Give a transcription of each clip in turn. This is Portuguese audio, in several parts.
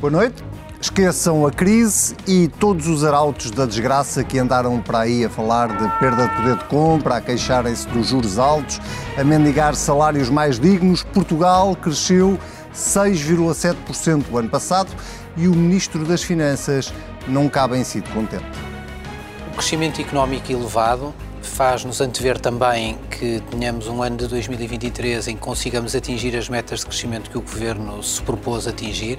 Boa noite. Esqueçam a crise e todos os arautos da desgraça que andaram para aí a falar de perda de poder de compra, a queixarem-se dos juros altos, a mendigar salários mais dignos. Portugal cresceu 6,7% o ano passado e o Ministro das Finanças não cabe em si de contente. O crescimento económico elevado faz-nos antever também que tenhamos um ano de 2023 em que consigamos atingir as metas de crescimento que o Governo se propôs atingir.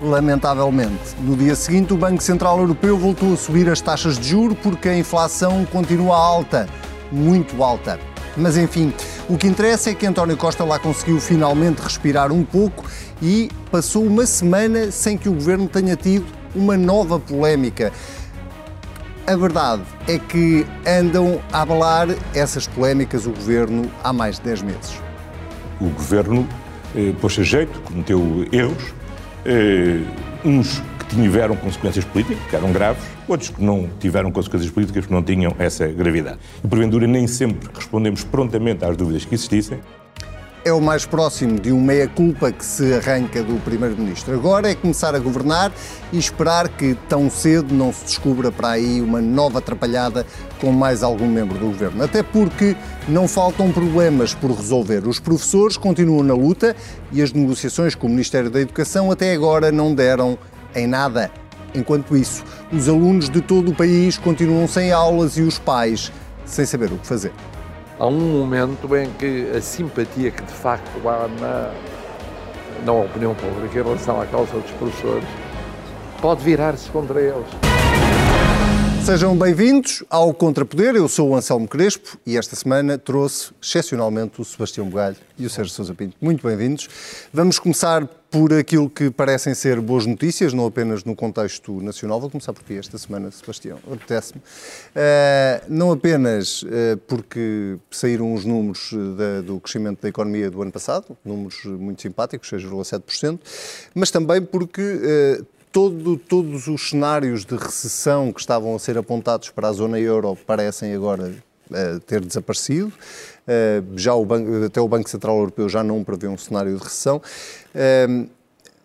Lamentavelmente, no dia seguinte, o Banco Central Europeu voltou a subir as taxas de juro porque a inflação continua alta, muito alta. Mas enfim, o que interessa é que António Costa lá conseguiu finalmente respirar um pouco e passou uma semana sem que o governo tenha tido uma nova polémica. A verdade é que andam a abalar essas polémicas o governo há mais de 10 meses. O governo eh, pôs a jeito, cometeu erros, eh, uns que tiveram consequências políticas, que eram graves, outros que não tiveram consequências políticas, porque não tinham essa gravidade. E, porventura, nem sempre respondemos prontamente às dúvidas que existissem. É o mais próximo de um meia-culpa que se arranca do Primeiro-Ministro. Agora é começar a governar e esperar que tão cedo não se descubra para aí uma nova atrapalhada com mais algum membro do governo. Até porque não faltam problemas por resolver. Os professores continuam na luta e as negociações com o Ministério da Educação até agora não deram em nada. Enquanto isso, os alunos de todo o país continuam sem aulas e os pais sem saber o que fazer há um momento em que a simpatia que de facto há na, na opinião pública em relação à causa dos professores pode virar-se contra eles. Sejam bem-vindos ao Contrapoder. Eu sou o Anselmo Crespo e esta semana trouxe excepcionalmente o Sebastião Bugalho e o Sérgio Sousa Pinto. Muito bem-vindos. Vamos começar por aquilo que parecem ser boas notícias, não apenas no contexto nacional. Vou começar por ti esta semana, Sebastião. Apetece-me. Uh, não apenas uh, porque saíram os números da, do crescimento da economia do ano passado, números muito simpáticos, 6,7%, mas também porque uh, todo, todos os cenários de recessão que estavam a ser apontados para a zona euro parecem agora uh, ter desaparecido. Uh, já o banco, até o Banco Central Europeu já não prevê um cenário de recessão. Uh,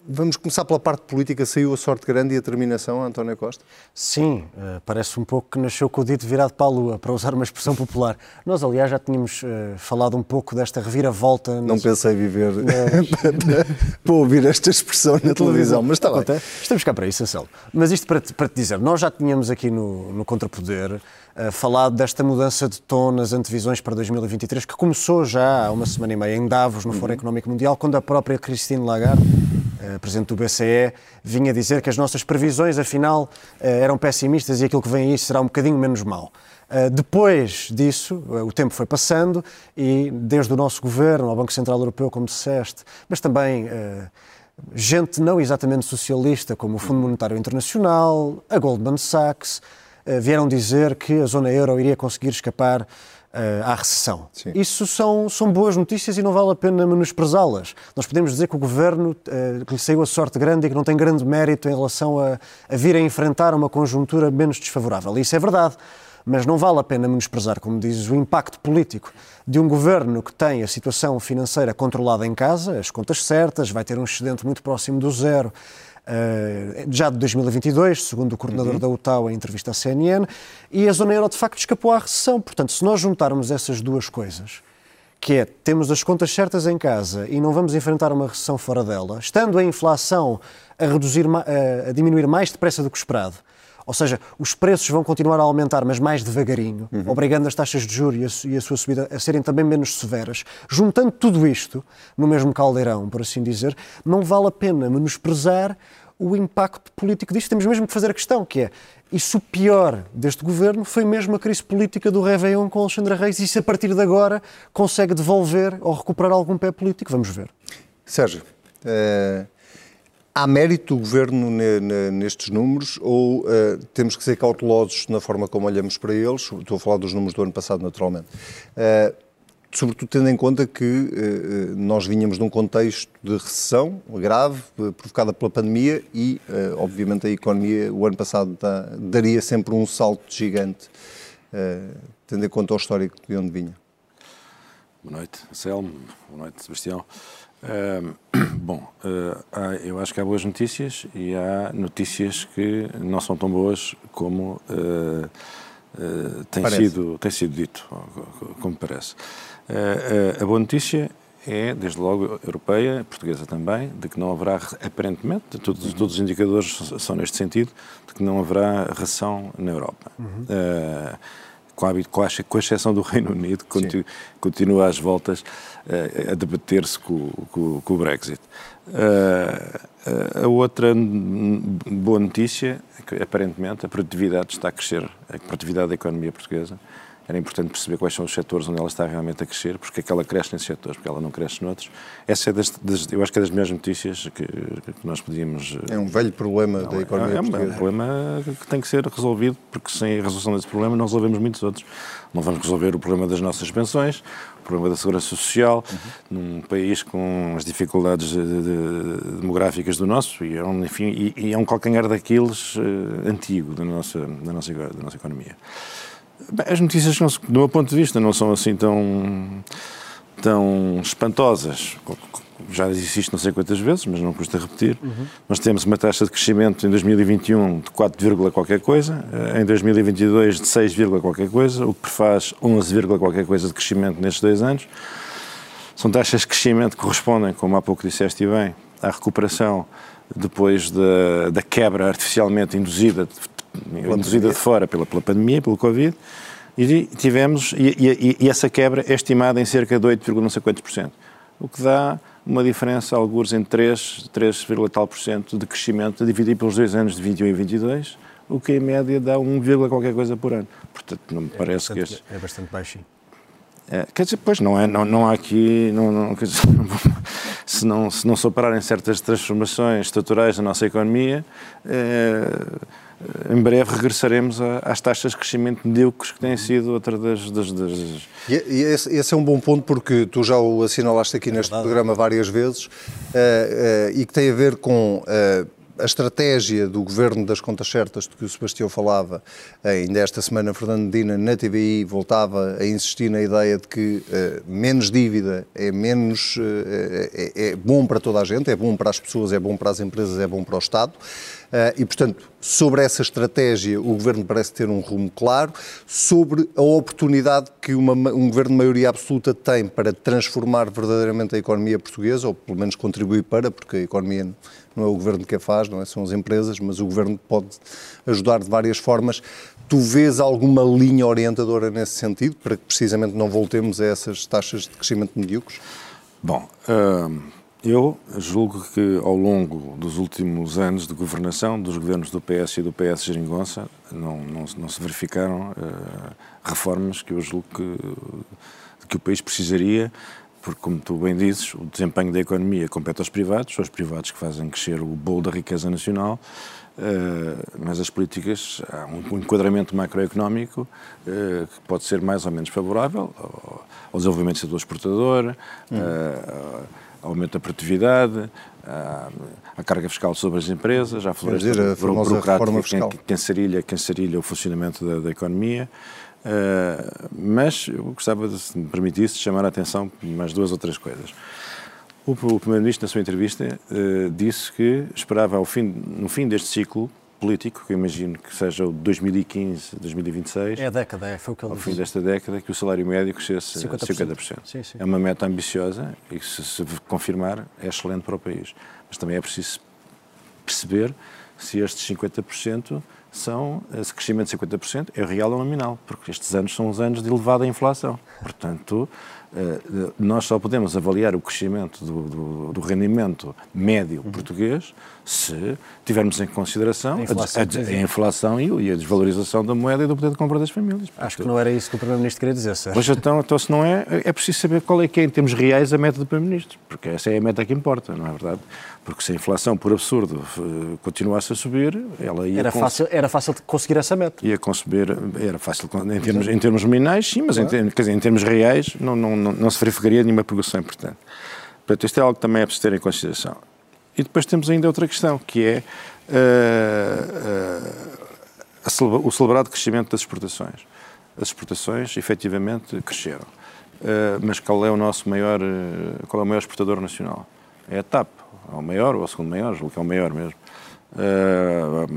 Vamos começar pela parte política. Saiu a sorte grande e a terminação, António Costa? Sim, uh, parece um pouco que nasceu com o dito virado para a lua, para usar uma expressão popular. Nós, aliás, já tínhamos uh, falado um pouco desta reviravolta. Não pensei viver para ouvir esta expressão na televisão, mas está bem. Estamos cá para isso, Anselmo. Mas isto para te, para te dizer, nós já tínhamos aqui no, no Contrapoder uh, falado desta mudança de tom nas antevisões para 2023, que começou já há uma semana e meia em Davos, no Fórum uhum. Económico Mundial, quando a própria Christine Lagarde presidente do BCE, vinha dizer que as nossas previsões, afinal, uh, eram pessimistas e aquilo que vem aí será um bocadinho menos mau. Uh, depois disso, o tempo foi passando e, desde o nosso governo, ao Banco Central Europeu, como disseste, mas também gente não exatamente socialista, como o Fundo Monetário Internacional, a Goldman Sachs, vieram dizer que a zona euro iria conseguir escapar à recessão. Sim. Isso são, são boas notícias e não vale a pena menosprezá-las. Nós podemos dizer que o governo uh, que lhe saiu a sorte grande e que não tem grande mérito em relação a, a vir a enfrentar uma conjuntura menos desfavorável. Isso é verdade mas não vale a pena menosprezar, como dizes, o impacto político de um governo que tem a situação financeira controlada em casa, as contas certas, vai ter um excedente muito próximo do zero, eh, já de 2022, segundo o coordenador uhum. da UTAU em entrevista à CNN, e a zona euro de facto escapou à recessão. Portanto, se nós juntarmos essas duas coisas, que é temos as contas certas em casa e não vamos enfrentar uma recessão fora dela, estando a inflação a, reduzir, a diminuir mais depressa do que esperado, ou seja, os preços vão continuar a aumentar, mas mais devagarinho, uhum. obrigando as taxas de juros e a, sua subida a serem também menos severas. Juntando tudo isto no mesmo caldeirão, por assim dizer, não vale a pena menosprezar o impacto político disto. Temos mesmo que fazer a questão, que é, isso o pior deste governo foi mesmo a crise política do Réveillon com Alexandra Reis e se a partir de agora consegue devolver ou recuperar algum pé político, vamos ver. Sérgio, uh, há mérito do governo nestes números ou uh, temos que ser cautelosos na forma como olhamos para eles? Estou a falar dos números do ano passado, naturalmente. Uh, sobretudo tendo em conta que uh, nós vinhamos num contexto de recessão grave, provocada pela pandemia e, obviamente, a economia, o ano passado, tá, daria sempre um salto gigante, tendo em conta o histórico de onde vinha. Boa noite, Anselmo. Boa noite, Sebastião. Uh, bom, uh, há, eu acho que há boas notícias e há notícias que não são tão boas como uh, tem, sido, tem sido dito, como parece. a boa notícia é, desde logo, europeia, portuguesa também, de que não haverá, aparentemente, todos, uhum. todos os indicadores são neste sentido, de que não haverá ração na Europa. Uhum. Com, a, com, exceção do Reino Unido, que continua às voltas uh, a debater-se com, com, com, o Brexit. Uh, a outra boa notícia é que, aparentemente, a produtividade está a crescer, a produtividade da economia portuguesa era importante perceber quais são os setores onde ela está realmente a crescer, porque é que ela cresce nesses setores, porque ela não cresce noutros. Essa é das, das eu acho que é das melhores notícias que, que, nós podíamos... É um velho problema não, da economia é, é, um, é um problema que tem que ser resolvido, porque sem a resolução desse problema não resolvemos muitos outros. Não vamos resolver o problema das nossas pensões, o problema da segurança social, uhum. num país com as dificuldades de, de, demográficas do nosso, e é um, enfim, e, e é um calcanhar daqueles uh, antigo da nossa, da, nossa, da nossa economia. Bem, as notícias, do meu ponto de vista, não são assim tão, tão espantosas. Já disse isto não sei quantas vezes, mas não custa repetir. Uhum. Nós temos uma taxa de crescimento em 2021 de 4, qualquer coisa, eh, em 2022 de 6, qualquer coisa, o que faz 11, qualquer coisa de crescimento nestes dois anos. São taxas de crescimento que correspondem, como há pouco disseste bem, à recuperação depois da, da quebra artificialmente induzida induzida de fora pela, pela pandemia, pelo Covid, e tivemos, e, e, e, essa quebra é estimada em cerca de 8, não sei quantos por cento, o que dá uma diferença, alguns em 3, 3, tal por cento de crescimento, dividido pelos dois anos de 21 e 22, o que em média dá 1, qualquer coisa por ano. Portanto, não me é parece é que este... É bastante baixinho. É, quer dizer, pois não, é, não, não há aqui, não, não, dizer, se, não, se não se operarem certas transformações estruturais da nossa economia, é, em breve regressaremos às taxas de crescimento medíocres que têm sido outra das. das, das... E, e esse, esse, é um bom ponto porque tu já o assinalaste aqui é neste verdade. programa várias vezes uh, uh, e que tem a ver com. Uh, a estratégia do governo das contas certas de que o Sebastião falava, ainda esta semana Fernando Medina na TVI voltava a insistir na ideia de que uh, menos dívida é menos uh, é, é, bom para toda a gente, é bom para as pessoas, é bom para as empresas, é bom para o Estado. Uh, e, portanto, sobre essa estratégia, o Governo parece ter um rumo claro. Sobre a oportunidade que uma, um Governo de maioria absoluta tem para transformar verdadeiramente a economia portuguesa, ou pelo menos contribuir para, porque a economia não é o Governo que a faz, não é? são as empresas, mas o Governo pode ajudar de várias formas. Tu vês alguma linha orientadora nesse sentido, para que precisamente não voltemos a essas taxas de crescimento medíocres? Bom, uh, eu julgo que ao longo dos últimos anos de governação dos governos do PS e do PS Geringonça não, não, não se verificaram uh, reformas que eu julgo que, que o país precisaria porque, como tu bem dizes, o desempenho da economia compete aos privados, são os privados que fazem crescer o bolo da riqueza nacional, uh, mas as políticas, há um, enquadramento macroeconómico uh, que pode ser mais ou menos favorável ao, ao desenvolvimento do setor exportador. Uh, aumento da produtividade, a, a, carga fiscal sobre as empresas, a floresta burocrática que, que, ensarilha, que ensarilha o funcionamento da, da economia. Uh, mas eu gostava, de, se me permitisse, chamar a atenção mais duas ou três coisas. O, o Primeiro-Ministro, na sua entrevista, uh, disse que esperava, ao fim, no fim deste ciclo político, que eu imagino que seja o 2015, 2026. É a década, é, foi o que ele Ao fim desta década, que o salário médio crescesse 50%. 50%. Sim, sim. É uma meta ambiciosa e que, se, se confirmar, é excelente para o país. Mas também é preciso perceber se estes 50% são, esse crescimento de 50% é real ou nominal, porque estes anos são os anos de elevada inflação. Portanto, nós só podemos avaliar o crescimento do, do, do rendimento médio uhum. português se tivermos em consideração a inflação, a, a, a inflação e, e, a desvalorização da moeda e do poder de compra das famílias. Portanto, Acho que não era isso que o Primeiro-Ministro queria dizer, certo? Pois então, então, se não é, é preciso saber qual é que é, em termos reais, a meta do Primeiro-Ministro, porque essa é a meta que importa, não é verdade? Porque se a inflação, por absurdo, continuasse a subir, ela ia... Era, fácil, era fácil de conseguir essa meta. Ia conseguir, era fácil em termos, em termos nominais, sim, mas claro. em, quer dizer, em termos reais não, não, não, não se verificaria nenhuma progressão importante. Portanto, isto é algo que também é preciso ter em consideração. E depois temos ainda outra questão, que é uh, uh, o celebrado crescimento das exportações. As exportações, efetivamente, cresceram. Uh, mas qual é o nosso maior, qual é o maior exportador nacional? É a TAP, é o maior ou o segundo maior, julgo que é o maior mesmo. Uh,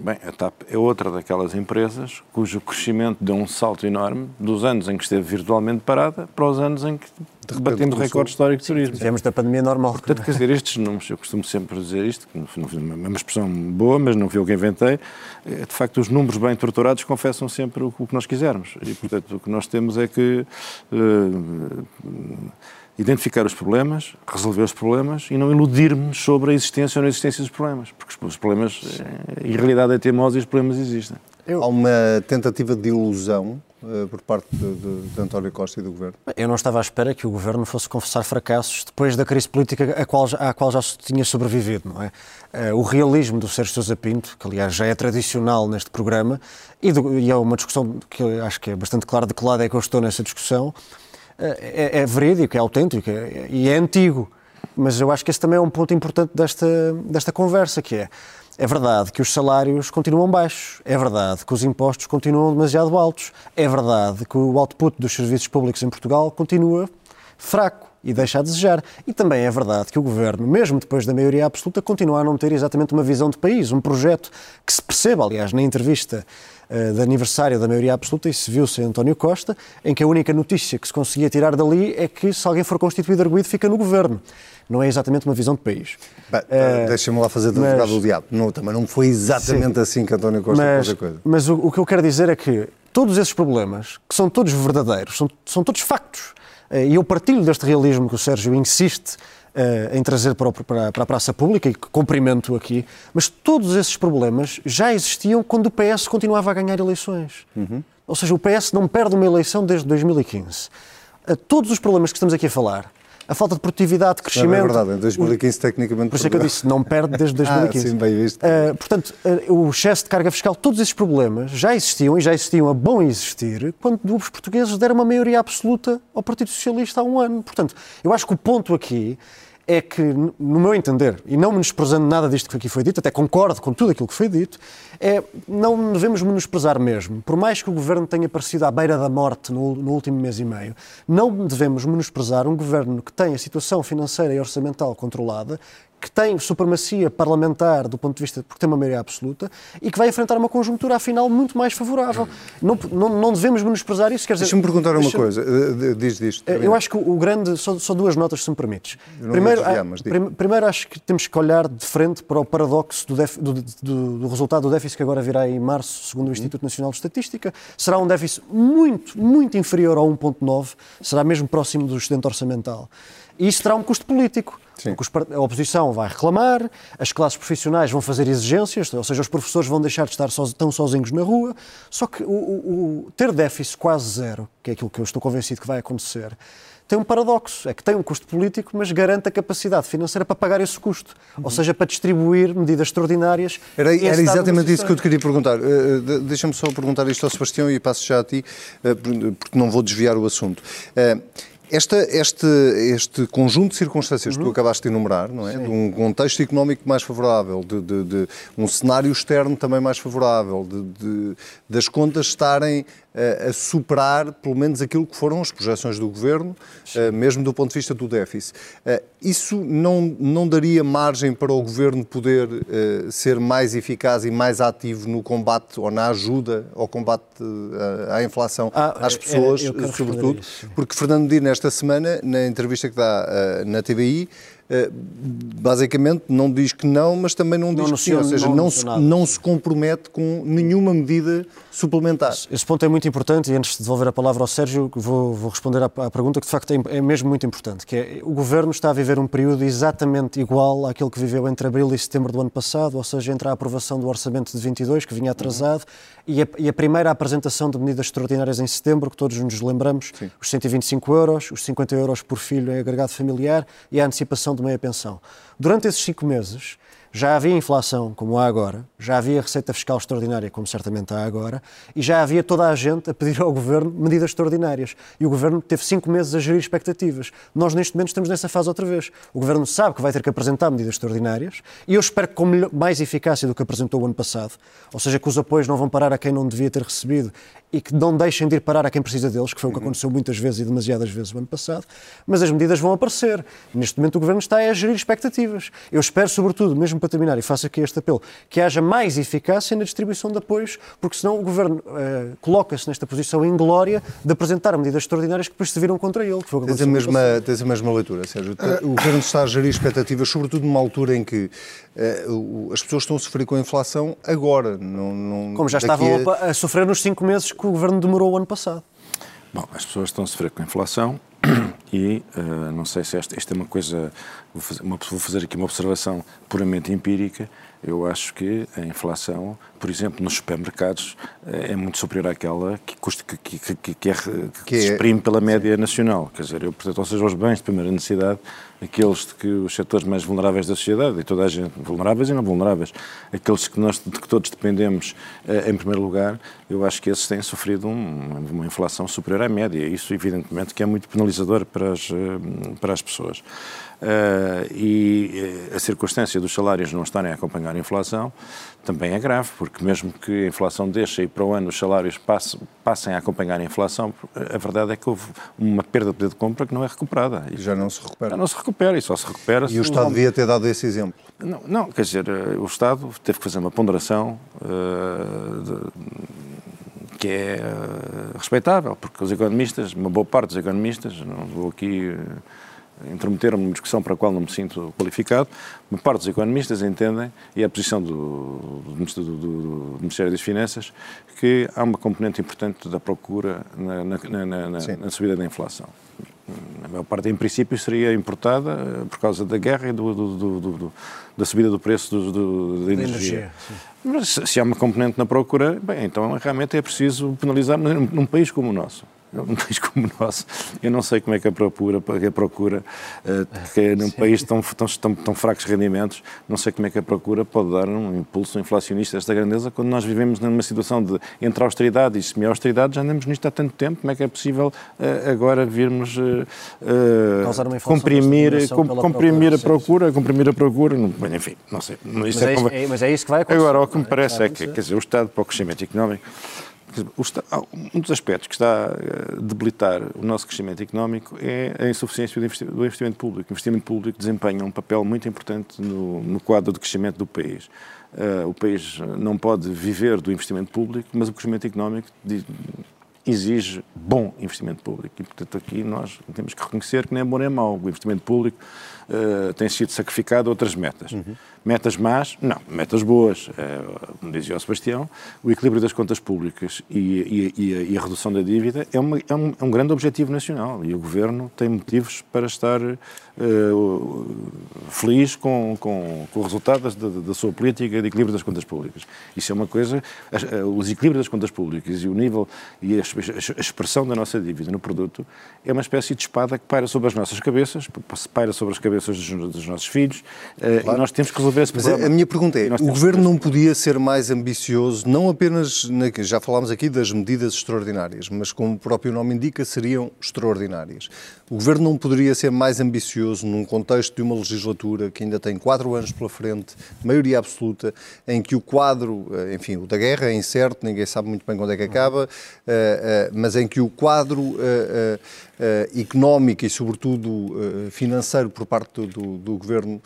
bem, a TAP é outra daquelas empresas cujo crescimento deu um salto enorme dos anos em que esteve virtualmente parada para os anos em que batemos o recorde histórico de turismo. Tivemos da pandemia normal. Portanto, quer dizer, estes números, eu costumo sempre dizer isto, que é uma expressão boa, mas não fui eu que inventei, é, de facto, os números bem estruturados confessam sempre o que nós quisermos. E, portanto, o que nós temos é que. Uh, identificar os problemas, resolver os problemas e não iludir-me sobre a existência ou não existência dos problemas, porque os problemas, eh, em realidade é teimosa e os problemas existem. Eu... Há uma tentativa de ilusão uh, por parte de, de, de, António Costa e do Governo? Eu não estava à espera que o Governo fosse confessar fracassos depois da crise política à qual, à qual já se tinha sobrevivido, não é? Uh, o realismo do Sérgio Sousa Pinto, que aliás já é tradicional neste programa, e, do, e é uma discussão que acho que é bastante clara de que lado é que eu estou nessa discussão, é, é verídico, é autêntico é, e é antigo. Mas eu acho que esse também é um ponto importante desta, desta conversa, que é é verdade que os salários continuam baixos, é verdade que os impostos continuam demasiado altos, é verdade que o output dos serviços públicos em Portugal continua fraco e deixa a desejar. E também é verdade que o governo, mesmo depois da maioria absoluta, continua a não ter exatamente uma visão de país, um projeto que se perceba, aliás, na entrevista uh, de aniversário da maioria absoluta, isso viu-se em António Costa, em que a única notícia que se conseguia tirar dali é que se alguém for constituído arguído fica no governo. Não é exatamente uma visão de país. Uh, Deixa-me lá fazer de advogado do diabo. Não, também não foi exatamente sim, assim que António Costa mas, fez a coisa. Mas o, o que eu quero dizer é que todos esses problemas, que são todos verdadeiros, são, são todos factos, e eu partilho deste realismo que o Sérgio insiste uh, em trazer para, para, para, a praça pública e que cumprimento aqui, mas todos esses problemas já existiam quando o PS continuava a ganhar eleições. Uhum. Ou seja, o PS não perde uma eleição desde 2015. Uh, todos os problemas que estamos aqui a falar, a falta de produtividade, de crescimento. Não é verdade, em 2015 o, tecnicamente. Por isso é que eu disse, não perde desde 2015. ah, sim, bem visto. Uh, portanto, uh, o excesso de carga fiscal, todos esses problemas já existiam e já existiam a bom existir quando os portugueses deram uma maioria absoluta ao Partido Socialista há um ano. Portanto, eu acho que o ponto aqui é que, no meu entender, e não menosprezando nada disto que aqui foi dito, até concordo com tudo aquilo que foi dito, é, não devemos menosprezar mesmo. Por mais que o governo tenha aparecido à beira da morte no, no último mês e meio, não devemos menosprezar um governo que tem a situação financeira e orçamental controlada, que tem supremacia parlamentar do ponto de vista, porque tem uma maioria absoluta, e que vai enfrentar uma conjuntura, afinal, muito mais favorável. Não, não, não devemos menosprezar isso. Deixa-me perguntar uma coisa. Eh, diz disto. Eh, eu acho que o grande. Só, só duas notas, se me permites. Primeiro, desviar, prim, primeiro, acho que temos que olhar de frente para o paradoxo do, def, do, do, do, resultado do déficit que agora virá em março, segundo o Instituto Nacional de Estatística. Será um déficit muito, muito inferior ao 1,9, será mesmo próximo do excedente orçamental. E isso terá um custo político. Sim. Porque a oposição vai reclamar, as classes profissionais vão fazer exigências, ou seja, os professores vão deixar de estar so, tão sozinhos na rua. Só que o, o, o, ter déficit quase zero, que é aquilo que eu estou convencido que vai acontecer, tem um paradoxo, é que tem um custo político, mas garante a capacidade financeira para pagar esse custo, uhum. ou seja, para distribuir medidas extraordinárias. Era, era exatamente isso que eu te queria perguntar. Uh, Deixa-me só perguntar isto ao Sebastião e passo já a ti, uh, porque não vou desviar o assunto. Uh, esta, este, este conjunto de circunstâncias uhum. que tu acabaste de enumerar, não é? De um contexto económico mais favorável, de, de, de um cenário externo também mais favorável, de, das contas estarem a superar, pelo menos, aquilo que foram as projeções do Governo, Sim. mesmo do ponto de vista do déficit. Isso não, não daria margem para o Governo poder ser mais eficaz e mais ativo no combate ou na ajuda ao combate à inflação ah, às pessoas, sobretudo? Porque Fernando Medina, esta semana, na entrevista que dá na TVI, eh, basicamente não diz que não, mas também não, não diz que sim, ou seja, não, não, se, não se compromete com nenhuma medida suplementar. Esse ponto é muito importante e antes de devolver a palavra ao Sérgio, vou, vou responder à, à, pergunta que de facto é, é, mesmo muito importante, que é o Governo está a viver um período exatamente igual àquele que viveu entre abril e setembro do ano passado, ou seja, entre a aprovação do Orçamento de 22, que vinha atrasado, uhum. e, a, e, a, primeira apresentação de medidas extraordinárias em setembro, que todos nos lembramos, Sim. os 125 euros, os 50 euros por filho em agregado familiar e a antecipação de meia pensão. Durante esses cinco meses, Já havia inflação, como há agora, já havia receita fiscal extraordinária, como certamente há agora, e já havia toda a gente a pedir ao Governo medidas extraordinárias. E o Governo teve cinco meses a gerir expectativas. Nós, neste momento, estamos nessa fase outra vez. O Governo sabe que vai ter que apresentar medidas extraordinárias, e eu espero que com mais eficácia do que apresentou o ano passado, ou seja, que os apoios não vão parar a quem não devia ter recebido e que não deixem de ir parar a quem precisa deles, que foi o que uhum. aconteceu muitas vezes e demasiadas vezes o ano passado, mas as medidas vão aparecer. Neste momento o Governo está a gerir expectativas. Eu espero, sobretudo, mesmo para terminar, e faço aqui este apelo, que haja mais eficácia na distribuição de apoios, porque senão o Governo uh, coloca-se nesta posição inglória de apresentar medidas extraordinárias que depois se viram contra ele. Que foi o que tens, a mesma, tens a mesma leitura, Sérgio. O Governo está a gerir expectativas, sobretudo numa altura em que uh, as pessoas estão a sofrer com a inflação agora. Não, não, Como já estavam a... a sofrer nos cinco meses que o Governo demorou o ano passado. Bom, as pessoas estão a sofrer com a inflação e uh, não sei se esta, esta é uma coisa. Vou fazer, uma, vou fazer aqui uma observação puramente empírica. Eu acho que a inflação, por exemplo, nos supermercados, eh, é muito superior àquela que, custa, que, que, que, que, é, que, se é- exprime pela média nacional. Quer dizer, eu, portanto, ou seja, os bens de primeira necessidade, aqueles de que os setores mais vulneráveis da sociedade, e toda a gente, vulneráveis e não vulneráveis, aqueles que nós de que todos dependemos eh, em primeiro lugar, eu acho que esses têm sofrido um, uma inflação superior à média. Isso, evidentemente, que é muito penalizador para as, eh, para as pessoas. Uh, e a circunstância dos salários não estarem a acompanhar a inflação também é grave, porque mesmo que a inflação deixe e para o ano os salários passem, passem a acompanhar a inflação, a verdade é que houve uma perda de poder de compra que não é recuperada. E já não se recupera. Já não se recupera e só se recupera. E o Estado devia ter dado esse exemplo? Não, não, quer dizer, eh, o Estado teve que fazer uma ponderação uh, de, que é uh, respeitável, porque os economistas, uma boa parte dos economistas, não vou aqui. Uh, intrometer-me numa discussão para a qual não me sinto qualificado. Uma parte dos economistas entendem, e é a posição do, do, do, do Ministério das Finanças, que há uma componente importante da procura na, na, na, na subida da inflação. A maior parte, em princípio, seria importada eh, por causa da guerra e da subida do preço da energia. energia se há uma componente na procura, bem, então realmente é preciso penalizar num, num país como o nosso num país como o nosso, eu não sei como é que a procura, a procura uh, que é num país tão, tão, tão, tão, fracos rendimentos, não sei como é que a procura pode dar um impulso inflacionista desta grandeza quando nós vivemos numa situação de entre austeridade e semi-austeridade, já andamos nisto há tanto tempo, como é que é possível uh, agora virmos uh, comprimir, com, comprimir procura, a procura, comprimir a procura, enfim, não sei. Mas é, é, mas é isso que vai acontecer. Agora, o que me parece é que, quer dizer, o Estado para o crescimento económico um dos aspectos que está a debilitar o nosso crescimento económico é a insuficiência do investimento público. O investimento público desempenha um papel muito importante no, no quadro de crescimento do país. Uh, o país não pode viver do investimento público, mas o crescimento económico exige bom investimento público. E, portanto, aqui nós temos que reconhecer que nem é bom nem é mau. O investimento público uh, tem sido sacrificado a outras metas. Uhum. Metas más? Não. Metas boas. Uh, como dizia o Sebastião, o equilíbrio das contas públicas e, e, e, a, e a, redução da dívida é, uma, é, um, é, um, grande objetivo nacional e o Governo tem motivos para estar uh, feliz com, com, com o resultado da, da, sua política de equilíbrio das contas públicas. Isso é uma coisa, os equilíbrios das contas públicas e o nível e a, a expressão da nossa dívida no produto é uma espécie de espada que paira sobre as nossas cabeças, paira sobre as cabeças dos, dos nossos filhos claro. e nós temos que resolver esse problema. Mas a minha pergunta é, o Governo não podia ser mais ambicioso, não apenas, na, já falámos aqui das medidas extraordinárias, mas como o próprio nome indica, seriam extraordinárias. O Governo não poderia ser mais ambicioso num contexto de uma legislatura que ainda tem quatro anos pela frente, maioria absoluta, em que o quadro, eh, enfim, o da guerra é incerto, ninguém sabe muito bem quando é que acaba, uh, uh, mas em que o quadro económico e, sobretudo, financeiro por parte do, do Governo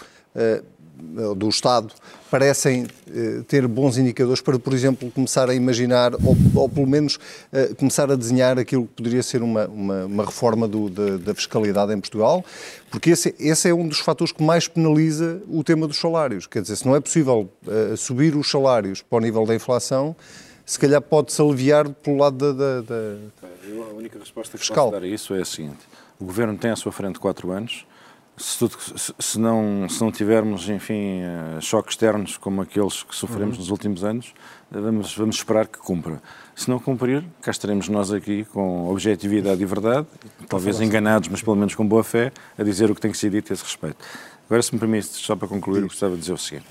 do Estado parecem eh, ter bons indicadores para, por exemplo, começar a imaginar, ou, ou pelo menos eh, começar a desenhar aquilo que poderia ser uma, uma, uma reforma do, da, da, fiscalidade em Portugal, porque esse, esse, é um dos fatores que mais penaliza o tema dos salários. Quer dizer, se não é possível uh, subir os salários para o nível da inflação, se calhar pode-se aliviar pelo lado da, da, da a única resposta que fiscal. posso dar a isso é a seguinte. O Governo tem à sua frente quatro anos, se, tudo, se, não, se não tivermos, enfim, eh, choques externos como aqueles que sofremos uhum. nos últimos anos, eh, vamos, vamos esperar que cumpra. Se não cumprir, cá estaremos nós aqui com objetividade e verdade, talvez enganados, mas pelo menos com boa fé, a dizer o que tem que ser dito a esse respeito. Agora, se me permite, só para concluir, eu gostava de dizer o seguinte.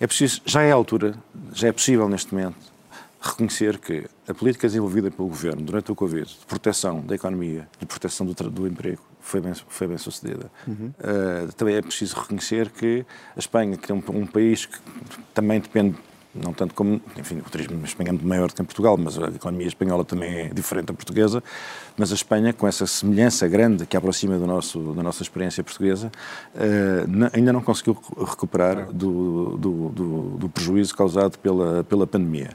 É preciso, já é a altura, já é possível neste momento, reconhecer que a política desenvolvida pelo Governo durante o Covid, de proteção da economia, de proteção do, do emprego, foi bem, foi bem sucedida. Uhum. Uh, também é preciso reconhecer que a Espanha, que é um, um país que também depende não tanto como, enfim, o turismo espanhol é maior do que em Portugal, mas a economia espanhola também é diferente da portuguesa, mas a Espanha, com essa semelhança grande que aproxima do nosso, da nossa experiência portuguesa, uh, ainda não conseguiu recuperar do, do, do, do prejuízo causado pela, pela pandemia.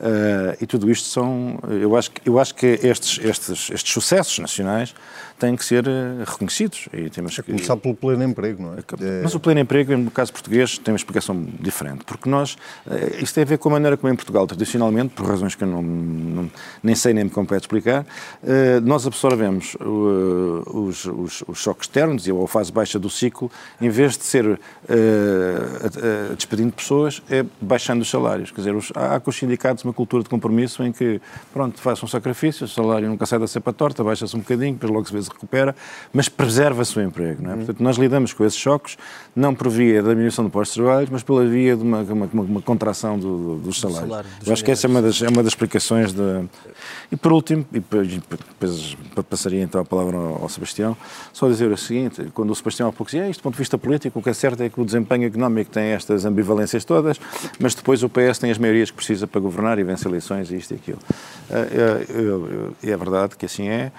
Uh, e tudo isto são, eu acho, eu acho que estes, estes, estes sucessos nacionais têm que ser eh, reconhecidos. E temos que... Começar pelo pleno emprego, não é? é? Mas o pleno emprego, no caso português, tem uma explicação diferente, porque nós, eh, isto tem a ver com a maneira como em Portugal, tradicionalmente, por razões que eu não, não nem sei nem me compete explicar, nós absorvemos os, os, os choques externos e a fase baixa do ciclo, em vez de ser despedindo pessoas, é baixando os salários. Quer dizer, os, há com os sindicatos uma cultura de compromisso em que, pronto, faz um sacrifício, o salário nunca sai da cepa torta, baixa-se um bocadinho, depois logo se vê se recupera, mas preserva-se o emprego. Não é? Uhum. Portanto, nós lidamos com esses choques, não por via da diminuição do pós-trabalho, mas pela via de uma, uma, uma contração do, do, dos salários. Salário, dos Eu acho que essa é uma das, é uma das explicações. De... E por último, e depois passaria então a palavra ao, ao Sebastião, só dizer o seguinte, quando o Sebastião há pouco dizia, isto do ponto de vista político, o que é certo é que o desempenho económico tem estas ambivalências todas, mas depois o PS tem as maiorias que precisa para governar e vence eleições e isto e aquilo. É, é, verdade que assim é,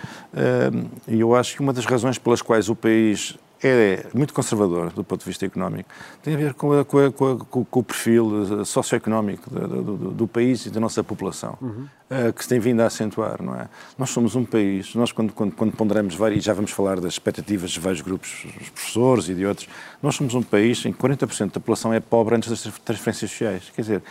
e eu acho que uma das razões pelas quais o país é muito conservador do ponto de vista económico. Tem a ver com, a, com, a, com, com o perfil socioeconómico do, do, do, país e da nossa população, uhum. uh, que se tem vindo a acentuar, não é? Nós somos um país, nós quando, quando, quando ponderamos, vários, e já vamos falar das expectativas de vários grupos, os professores e de outros, nós somos um país em que 40% da população é pobre antes das transferências sociais. Quer dizer,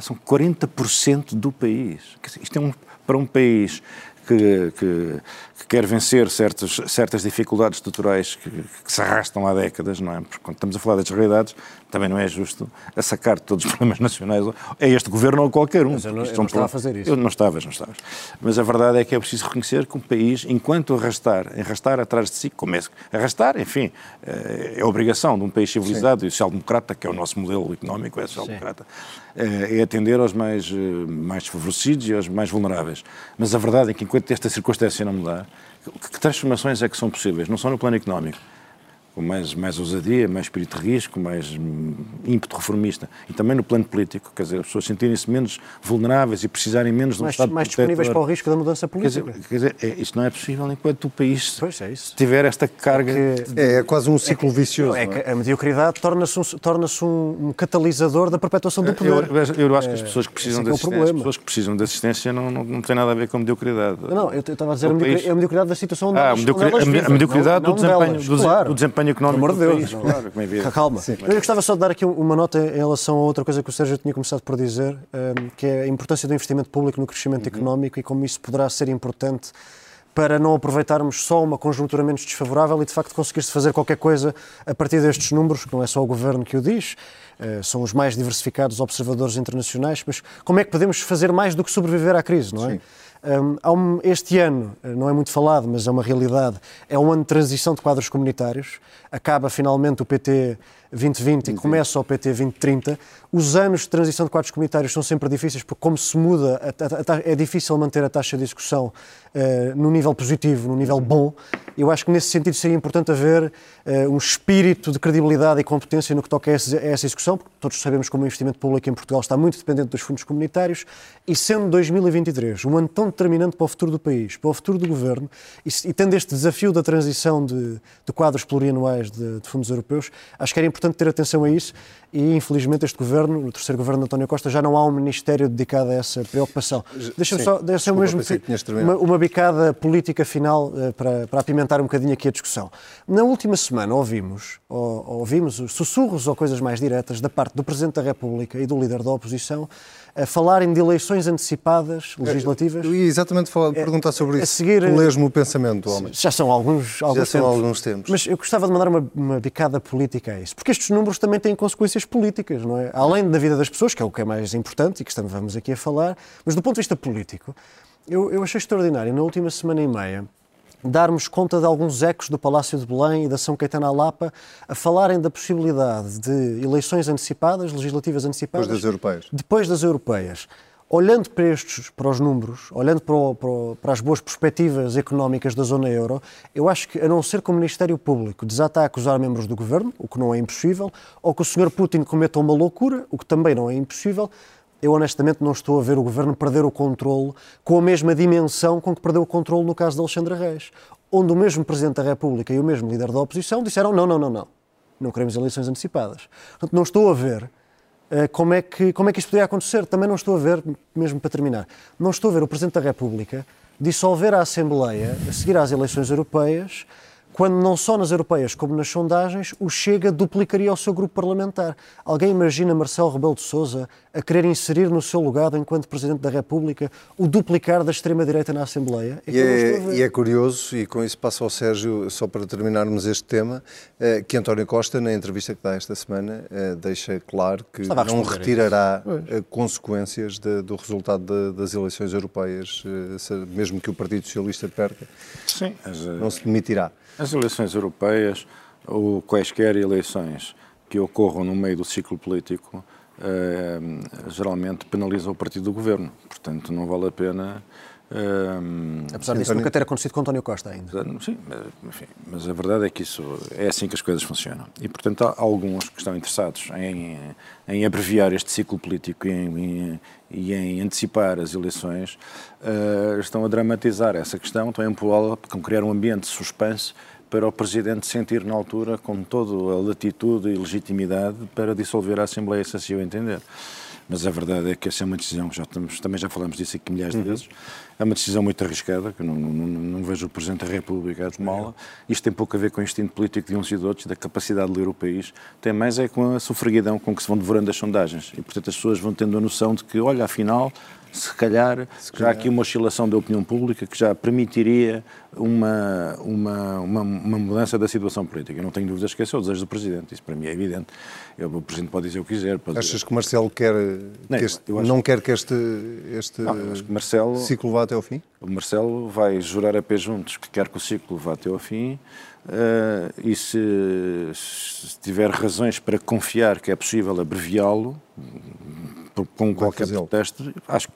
são 40% do país. Isto é um, para um país que, que, que quer vencer certas, certas dificuldades estruturais que, que, se arrastam há décadas, não é? Porque quando estamos a falar das realidades, também não é justo a sacar todos os problemas nacionais. É este governo ou qualquer um. Mas eu não, eu não estava a fazer isso. Eu não estavas, não estavas. Mas a verdade é que é preciso reconhecer que um país, enquanto arrastar, arrastar atrás de si, começa arrastar, enfim, eh, é obrigação de um país civilizado Sim. e social-democrata, que é o nosso modelo económico, é social-democrata, eh, é atender aos mais, eh, mais desfavorecidos e aos mais vulneráveis. Mas a verdade é que enquanto esta circunstância não mudar, que transformações é que são possíveis? Não só no plano económico, com mais, mais ousadia, mais espírito de risco, mais hum, ímpeto reformista. E também no plano político, quer dizer, as pessoas sentirem-se menos vulneráveis e precisarem menos de um mais, Estado Mais disponíveis para o risco da mudança política. Quer dizer, quer dizer é, isto não é possível enquanto o país é tiver esta carga... É, é, quase um ciclo vicioso. É, que é? a mediocridade torna-se um, torna um, um, catalisador da perpetuação do poder. Eu, eu acho que as pessoas que precisam de assistência, as pessoas que precisam de assistência não, não, não têm nada a ver com a mediocridade. Não, eu estava a dizer a mediocridade, a mediocridade da situação onde ah, elas, a mediocridade do, desempenho, do, desempenho económico do país claro, como é Calma. Sim. Eu gostava só de dar aqui uma nota em relação a outra coisa que o Sérgio tinha começado por dizer, que é a importância do investimento público no crescimento uhum. económico e como isso poderá ser importante para não aproveitarmos só uma conjuntura menos desfavorável e, de facto, conseguir-se fazer qualquer coisa a partir destes números, que não é só o governo que o diz, eh, são os mais diversificados observadores internacionais, mas como é que podemos fazer mais do que sobreviver à crise, não é? Sim. Um, este ano, eh, não é muito falado, mas é uma realidade, é um ano de transição de quadros comunitários. Acaba finalmente o PT 2020 e começa o PT 2030. Os anos de transição de quadros comunitários são sempre difíceis porque, como se muda, é difícil manter a taxa de execução uh, no nível positivo, no nível bom. Eu acho que, nesse sentido, seria importante haver uh, um espírito de credibilidade e competência no que toca a essa, execução, porque todos sabemos como o investimento público em Portugal está muito dependente dos fundos comunitários, e sendo 2023 um ano tão determinante para o futuro do país, para o futuro do governo, e, e tendo este desafio da transição de, de quadros plurianuais de, de fundos europeus, acho que era importante ter atenção a isso e, infelizmente, este governo, no terceiro governo de António Costa, já não há um ministério dedicado a essa preocupação. Deixa-me só, deixa mesmo uma, uma, bicada política final uh, para, para apimentar um bocadinho aqui a discussão. Na última semana ouvimos, ou, ouvimos sussurros ou coisas mais diretas da parte do Presidente da República e do líder da oposição a falarem de eleições antecipadas legislativas. Eu ia exatamente falar, perguntar sobre isso. A seguir, o pensamento do homem. Já são alguns, alguns já são tempos. alguns tempos. Mas eu gostava de mandar uma, uma bicada política a isso, porque estes números também têm consequências políticas, não é? Além da vida das pessoas, que é o que é mais importante e que estamos vamos aqui a falar, mas do ponto de vista político, eu, eu achei extraordinário, na última semana e meia, darmos conta de alguns ecos do Palácio de Belém e da São Caetano à Lapa a falarem da possibilidade de eleições antecipadas, legislativas antecipadas. Depois das europeias. Depois das europeias. Olhando para estes, para os números, olhando para, o, para, o, para, as boas perspectivas económicas da zona euro, eu acho que, a não ser que o Ministério Público desata a acusar membros do governo, o que não é impossível, ou que o Sr. Putin cometa uma loucura, o que também não é impossível, eu honestamente não estou a ver o governo perder o controle com a mesma dimensão com que perdeu o controle no caso de Alexandre Reis, onde o mesmo Presidente da República e o mesmo líder da oposição disseram não, não, não, não, não queremos eleições antecipadas. Portanto, não estou a ver uh, como, é que, como é que isto poderia acontecer. Também não estou a ver, mesmo para terminar, não estou a ver o Presidente da República dissolver a Assembleia a seguir às eleições europeias quando não só nas europeias como nas sondagens, o Chega duplicaria o seu grupo parlamentar. Alguém imagina Marcelo Rebelo de Sousa a querer inserir no seu lugar, enquanto Presidente da República, o duplicar da extrema-direita na Assembleia? É e, é, e é curioso, e com isso passo ao Sérgio, só para terminarmos este tema, eh, que António Costa, na entrevista que dá esta semana, eh, deixa claro que não retirará eh, consequências de, do resultado de, das eleições europeias, mesmo que o Partido Socialista perca. Sim, não se demitirá. As eleições europeias ou quaisquer eleições que ocorram no meio do ciclo político eh, geralmente penalizam o partido do governo. Portanto, não vale a pena. Eh, Apesar disso António... nunca ter acontecido com António Costa ainda. Sim, mas, enfim, mas a verdade é que isso é assim que as coisas funcionam. E, portanto, há alguns que estão interessados em, em abreviar este ciclo político e em, e em antecipar as eleições, uh, estão a dramatizar essa questão, estão a empurrá-la, a criar um ambiente de suspense para o Presidente sentir na altura com toda a latitude e legitimidade para dissolver a Assembleia, se assim o entender. Mas a verdade é que essa é uma decisão, já estamos, também já falamos disso aqui milhares de uhum. vezes, é uma decisão muito arriscada, que não, não, não vejo o Presidente da República a tomá-la. Isto tem pouco a ver com o instinto político de uns e de outros, da capacidade de ler o país, tem mais é com a sofreguidão com que se vão devorando as sondagens. E, portanto, as pessoas vão tendo a noção de que, olha, afinal, se calhar, se calhar. já há aqui uma oscilação da opinião pública que já permitiria uma, uma, uma, uma, mudança da situação política. Eu não tenho dúvidas que esse é o desejo do Presidente, isso para mim é evidente. Eu, o Presidente pode dizer o que quiser. Achas dizer... que Marcelo quer não, este, acho... não quer que este, este não, Marcelo, ciclo vá até ao fim? O Marcelo vai jurar a pé juntos que quer que o ciclo vá até ao fim uh, e se, se tiver razões para confiar que é possível abreviá-lo, com qualquer protesto, acho que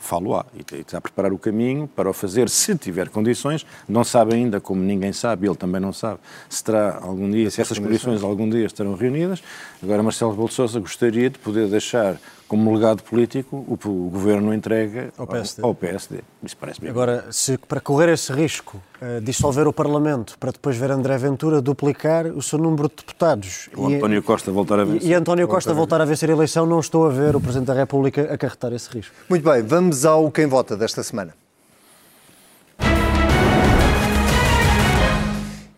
falo lá e está a preparar o caminho para o fazer, se tiver condições. Não sabe ainda, como ninguém sabe, ele também não sabe, se terá algum dia, se essas condições algum dia estarão reunidas. Agora, Marcelo Sousa gostaria de poder deixar como legado político, o, o governo entrega ao PSD. Ao, PSD. Isso parece bem. Agora, se para correr esse risco, uh, dissolver o Parlamento, para depois ver André Ventura duplicar o seu número de deputados. O e, António Costa voltar a vencer. E, e António Costa voltar a vencer a eleição, não estou a ver o Presidente da República acarretar esse risco. Muito bem, vamos ao quem vota desta semana.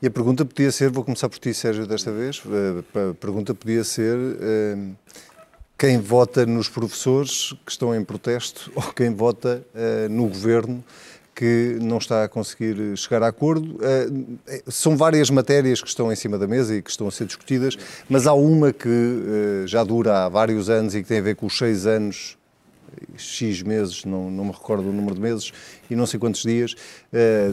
E a pergunta podia ser, vou começar por ti, Sérgio, desta vez. Eh, a pergunta podia ser. Quem vota nos professores que estão em protesto ou quem vota uh, no governo que não está a conseguir chegar a acordo. Uh, são várias matérias que estão em cima da mesa e que estão a ser discutidas, mas há uma que uh, já dura há vários anos e que tem a ver com os seis anos X meses, não, não me recordo o número de meses, e não sei quantos dias,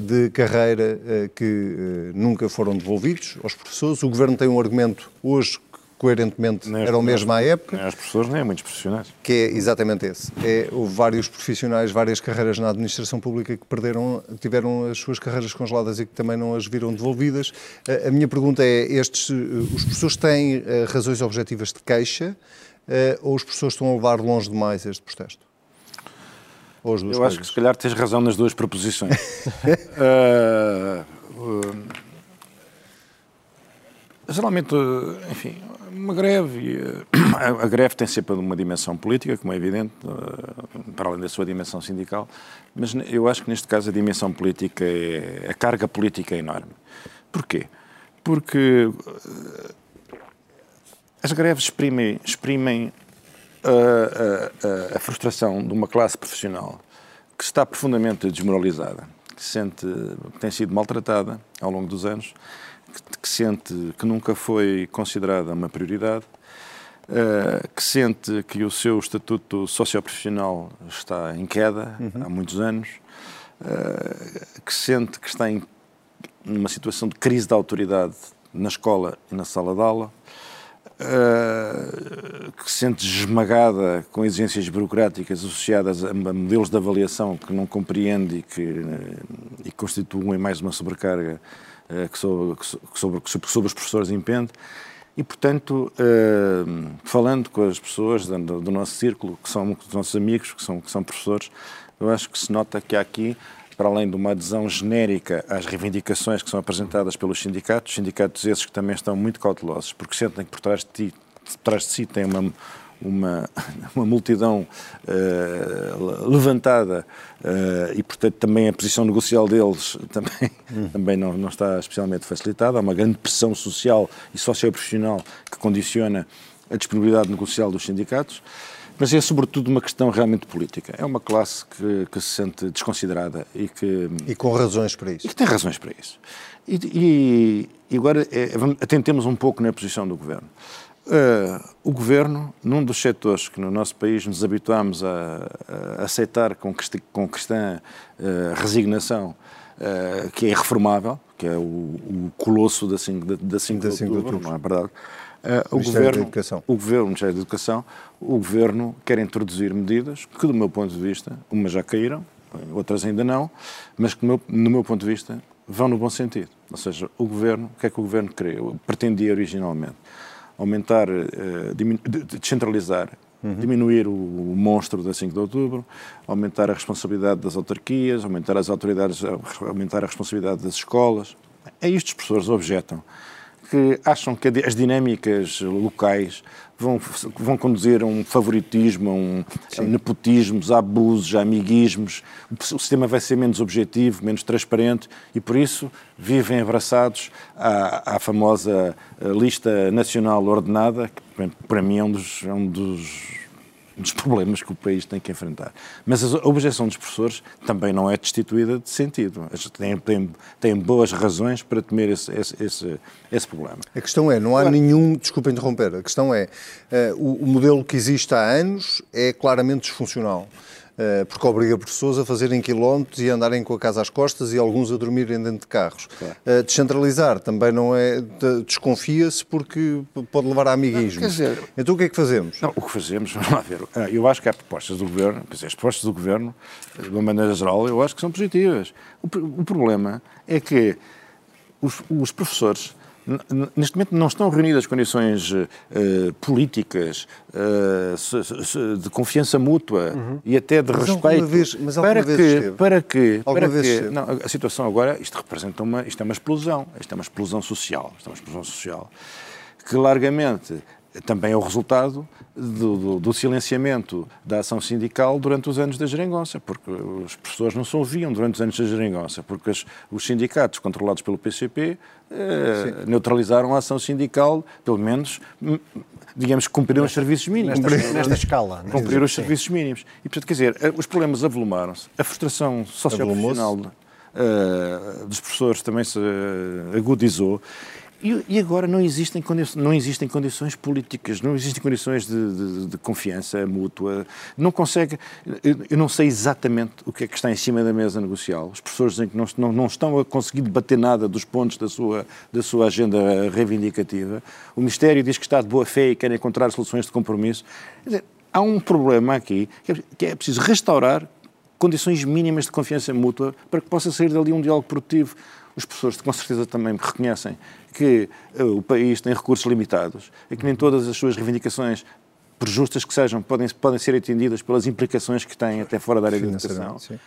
de carreira que nunca foram devolvidos aos professores. O Governo tem um argumento hoje coerentemente nem era o mesmo à época. Nem as pessoas, nem muitos profissionais. Que é exatamente esse. É, houve vários profissionais, várias carreiras na administração pública que perderam, tiveram as suas carreiras congeladas e que também não as viram devolvidas. A, a minha pergunta é, estes, eh, os professores têm uh, razões objetivas de queixa uh, ou os professores estão a levar longe demais este protesto? Eu coisas? acho que se calhar tens razão nas duas proposições. uh, geralmente, enfim, uma greve. A, greve tem sempre uma dimensão política, como é evidente, eh, para além da sua dimensão sindical, mas eu acho que neste caso a dimensão política, é, a carga política é enorme. Porquê? Porque eh, as greves exprimem, exprimem a, a, a, frustração de uma classe profissional que está profundamente desmoralizada, que, sente, que tem sido maltratada ao longo dos anos que sente que nunca foi considerada uma prioridade, uh, que sente que o seu estatuto socioprofissional está em queda uhum. há muitos anos, uh, que sente que está em numa situação de crise de autoridade na escola e na sala de aula, uh, que se sente esmagada com exigências burocráticas associadas a modelos de avaliação que não compreende e que e constituem mais uma sobrecarga que, sobre, que, sobre, sobre os professores impende. E, portanto, falando com as pessoas do, nosso círculo, que são os nossos amigos, que são, que são professores, eu acho que se nota que há aqui para além de uma adesão genérica às reivindicações que são apresentadas pelos sindicatos, sindicatos esses que também estão muito cautelosos, porque sentem que por trás de, ti, por trás de si tem uma, uma, uma multidão uh, levantada uh, e, portanto, também a posição negocial deles também, hum. também não, não está especialmente facilitada. Há uma grande pressão social e socioprofissional que condiciona a disponibilidade negocial dos sindicatos. Mas é sobretudo uma questão realmente política. É uma classe que, que se sente desconsiderada e que. E com razões para isso. E que tem razões para isso. E, e, e agora é, atentemos um pouco na posição do governo. Uh, o governo, num dos setores que no nosso país nos habituámos a, a aceitar com, com cristã uh, resignação, uh, que é irreformável, que é o, o colosso da 5 da, da cinco de outubro, não é verdade? O, governo, o governo, o Ministério da Educação, o governo quer introduzir medidas que, do meu ponto de vista, umas já caíram, outras ainda não, mas que, no meu ponto de vista, vão no bom sentido. Ou seja, o governo, o que é que o governo queria, pretendia originalmente? Aumentar, uh, descentralizar, uhum. diminuir o, o, monstro da 5 de outubro, aumentar a responsabilidade das autarquias, aumentar as autoridades, aumentar a responsabilidade das escolas. É isto que os professores objetam que acham que as dinâmicas locais vão, vão conduzir a um favoritismo, a, um, a nepotismos, a abusos, a amiguismos. O sistema vai ser menos objetivo, menos transparente e, por isso, vivem abraçados à, à famosa eh, lista nacional ordenada, que para mim é um dos, é um dos dos problemas que o país tem que enfrentar. Mas a objeção dos professores também não é destituída de sentido. Têm, têm, têm boas razões para temer esse, esse, esse, esse, problema. A questão é, não há nenhum, desculpa interromper, a questão é, uh, o, o modelo que existe há anos é claramente disfuncional. Eh, porque obriga professores a fazerem quilómetros e andarem com a casa às costas e alguns a dormirem dentro de carros. Claro. Uh, descentralizar também não é. desconfia-se porque pode levar a amiguismo. Dizer, então o que é que fazemos? Não, o que fazemos, vamos lá ver. Ah, eu acho que há propostas do governo, as propostas do governo, de uma maneira geral, eu acho que são positivas. O, o problema é que os, os professores neste momento não estão reunidas condições uh, políticas uh, de confiança mútua uhum. e até de mas respeito vez, mas para, que, esteve. para que para que não, a situação agora isto representa uma isto é uma explosão isto é uma explosão social isto é uma explosão social que largamente também é o resultado do, do, do, silenciamento da ação sindical durante os anos da geringonça, porque os professores não se ouviam durante os anos da geringonça, porque as, os sindicatos controlados pelo PCP eh, neutralizaram a ação sindical, pelo menos, hum, digamos, cumpriram os serviços mínimos. Nesta, nesta escala. É? Cumpriram os serviços mínimos. E, portanto, quer dizer, eh, os problemas avolumaram-se, a frustração socioprofissional uh, dos professores também se agudizou, e, e, agora não existem, não existem condições políticas, não existem condições de, de, de confiança mútua. Não consegue. Eu, não sei exatamente o que é que está em cima da mesa negocial. Os professores dizem que não, não, não estão a conseguir debater nada dos pontos da sua, da sua agenda reivindicativa. O Ministério diz que está de boa fé e quer encontrar soluções de compromisso. Dizer, há um problema aqui que é preciso restaurar condições mínimas de confiança mútua para que possa sair dali um diálogo produtivo. Os professores, com certeza, também reconhecem que uh, o país tem recursos limitados e que nem todas as suas reivindicações, por justas que sejam, podem, podem ser atendidas pelas implicações que têm até fora da área da educação. Sim.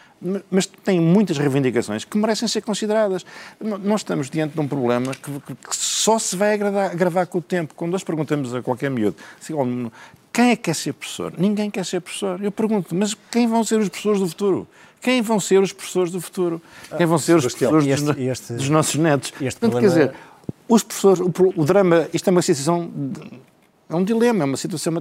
Mas tem muitas reivindicações que merecem ser consideradas. Nós estamos diante de um problema que, que só se vai agravar, agravar com o tempo. Quando nós perguntamos a qualquer miúdo assim, quem é que quer ser professor? Ninguém quer ser professor. Eu pergunto, mas quem vão ser os professores do futuro? Quem vão ser os professores do futuro? Quem vão ser os professores este, dos, este, dos, nossos netos? Portanto, problema... quer dizer, os professores, o, o, drama, isto é uma situação, é um dilema, é uma situação, não,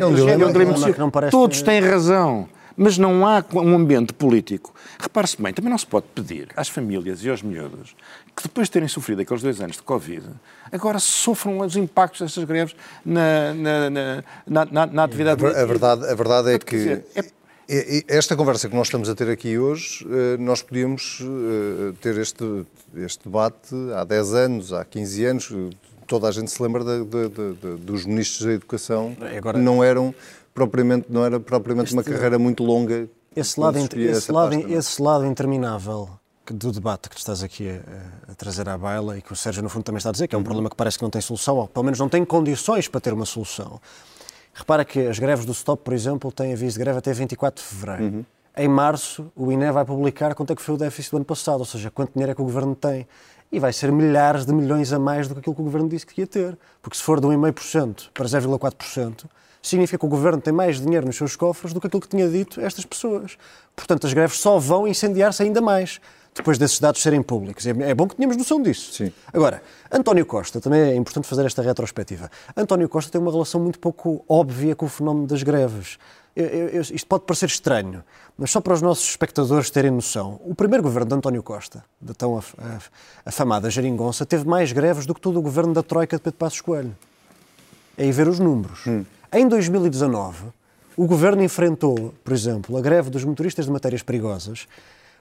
é um dilema, é um dilema, é um dilema todos têm razão, mas não há um ambiente político. Repare-se bem, também não se pode pedir às famílias e aos miúdos que depois de terem sofrido aqueles dois anos de Covid, agora sofram os impactos dessas greves na, na, na, na, na atividade... A verdade, a verdade é que... É Esta conversa que nós estamos a ter aqui hoje, eh, nós podíamos eh, ter este, este debate há 10 anos, há 15 anos. Toda a gente se lembra de, de, de, dos ministros da Educação, Agora, não eram propriamente, não era propriamente este, uma carreira muito longa. Esse lado, esse, lado, pasta, esse lado interminável do debate que tu estás aqui a, a, trazer à baila e que o Sérgio, no fundo, também está a dizer, que é um uhum. problema que parece que não tem solução, ou pelo menos não tem condições para ter uma solução. Repara que as greves do Stop, por exemplo, têm aviso de greve até 24 de fevereiro. Uhum. Em março, o INE vai publicar quanto é que foi o déficit do ano passado, ou seja, quanto dinheiro é que o governo tem. E vai ser milhares de milhões a mais do que aquilo que o governo disse que ia ter. Porque se for de 1,5% para 0,4%, significa que o governo tem mais dinheiro nos seus cofres do que aquilo que tinha dito estas pessoas. Portanto, as greves só vão incendiar-se ainda mais depois desses dados serem públicos. É, é bom que tenhamos noção disso. Sim. Agora, António Costa, também é importante fazer esta retrospectiva. António Costa tem uma relação muito pouco óbvia com o fenómeno das greves. Eu, eu, isto pode parecer estranho, mas só para os nossos espectadores terem noção. O primeiro governo de António Costa, da tão afamada geringonça, teve mais greves do que todo o governo da Troika de Pedro Passos Coelho. É aí ver os números. Hum. Em 2019, o governo enfrentou, por exemplo, a greve dos motoristas de matérias perigosas